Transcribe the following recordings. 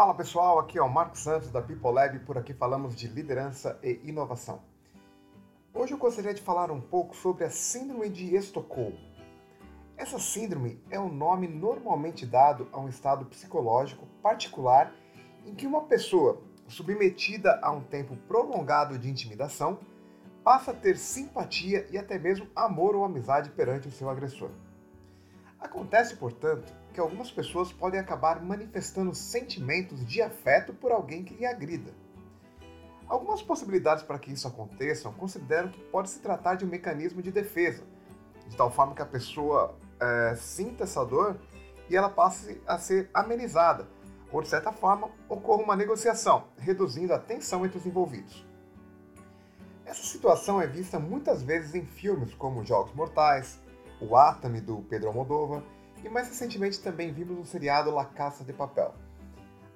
Fala pessoal, aqui é o Marcos Santos da People Lab, por aqui falamos de liderança e inovação. Hoje eu gostaria de falar um pouco sobre a Síndrome de Estocolmo. Essa síndrome é o um nome normalmente dado a um estado psicológico particular em que uma pessoa submetida a um tempo prolongado de intimidação passa a ter simpatia e até mesmo amor ou amizade perante o seu agressor. Acontece, portanto, que algumas pessoas podem acabar manifestando sentimentos de afeto por alguém que lhe agrida. Algumas possibilidades para que isso aconteça consideram que pode se tratar de um mecanismo de defesa, de tal forma que a pessoa é, sinta essa dor e ela passe a ser amenizada, ou de certa forma ocorra uma negociação, reduzindo a tensão entre os envolvidos. Essa situação é vista muitas vezes em filmes como Jogos Mortais, O Atame do Pedro Almodóvar e mais recentemente também vimos no seriado La Caça de Papel.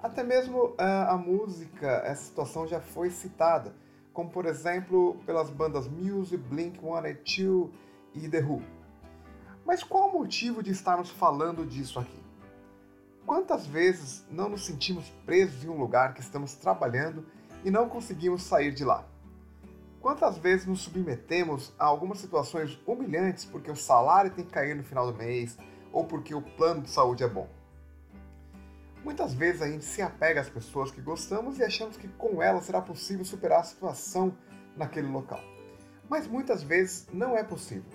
Até mesmo uh, a música, essa situação já foi citada, como por exemplo pelas bandas Muse, Blink-182 e The Who. Mas qual o motivo de estarmos falando disso aqui? Quantas vezes não nos sentimos presos em um lugar que estamos trabalhando e não conseguimos sair de lá? Quantas vezes nos submetemos a algumas situações humilhantes porque o salário tem que cair no final do mês ou porque o plano de saúde é bom? Muitas vezes a gente se apega às pessoas que gostamos e achamos que com elas será possível superar a situação naquele local. Mas muitas vezes não é possível.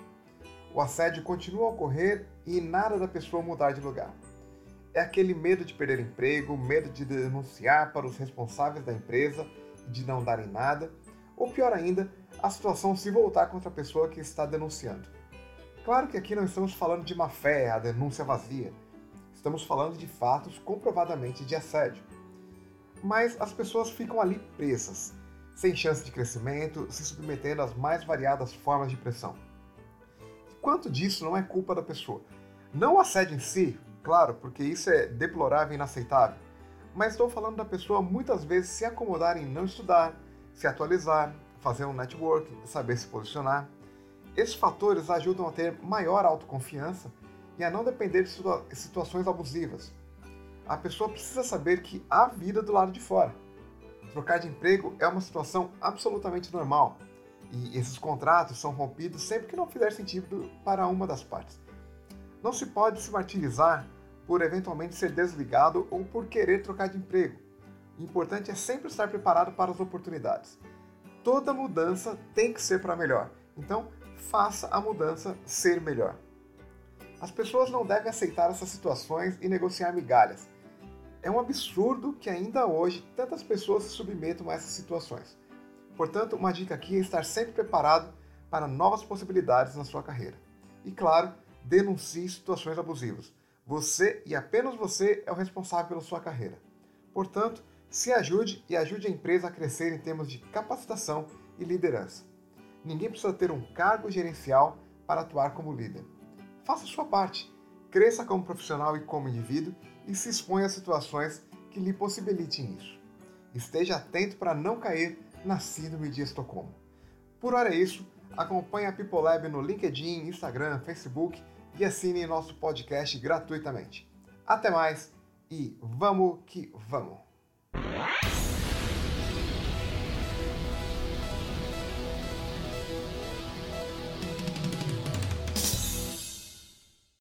O assédio continua a ocorrer e nada da pessoa mudar de lugar. É aquele medo de perder emprego, medo de denunciar para os responsáveis da empresa e de não darem nada ou pior ainda, a situação se voltar contra a pessoa que está denunciando. Claro que aqui não estamos falando de má fé, a denúncia vazia. Estamos falando de fatos comprovadamente de assédio. Mas as pessoas ficam ali presas, sem chance de crescimento, se submetendo às mais variadas formas de pressão. E quanto disso não é culpa da pessoa? Não o assédio em si, claro, porque isso é deplorável e inaceitável, mas estou falando da pessoa muitas vezes se acomodar em não estudar, se atualizar, fazer um network, saber se posicionar. Esses fatores ajudam a ter maior autoconfiança e a não depender de situações abusivas. A pessoa precisa saber que há vida do lado de fora. Trocar de emprego é uma situação absolutamente normal e esses contratos são rompidos sempre que não fizer sentido para uma das partes. Não se pode se martirizar por eventualmente ser desligado ou por querer trocar de emprego. O importante é sempre estar preparado para as oportunidades. Toda mudança tem que ser para melhor. Então, faça a mudança ser melhor. As pessoas não devem aceitar essas situações e negociar migalhas. É um absurdo que ainda hoje tantas pessoas se submetam a essas situações. Portanto, uma dica aqui é estar sempre preparado para novas possibilidades na sua carreira. E claro, denuncie situações abusivas. Você e apenas você é o responsável pela sua carreira. Portanto, se ajude e ajude a empresa a crescer em termos de capacitação e liderança. Ninguém precisa ter um cargo gerencial para atuar como líder. Faça sua parte, cresça como profissional e como indivíduo e se exponha a situações que lhe possibilitem isso. Esteja atento para não cair na síndrome de Estocolmo. Por hora é isso, acompanhe a People Lab no LinkedIn, Instagram, Facebook e assine nosso podcast gratuitamente. Até mais e vamos que vamos!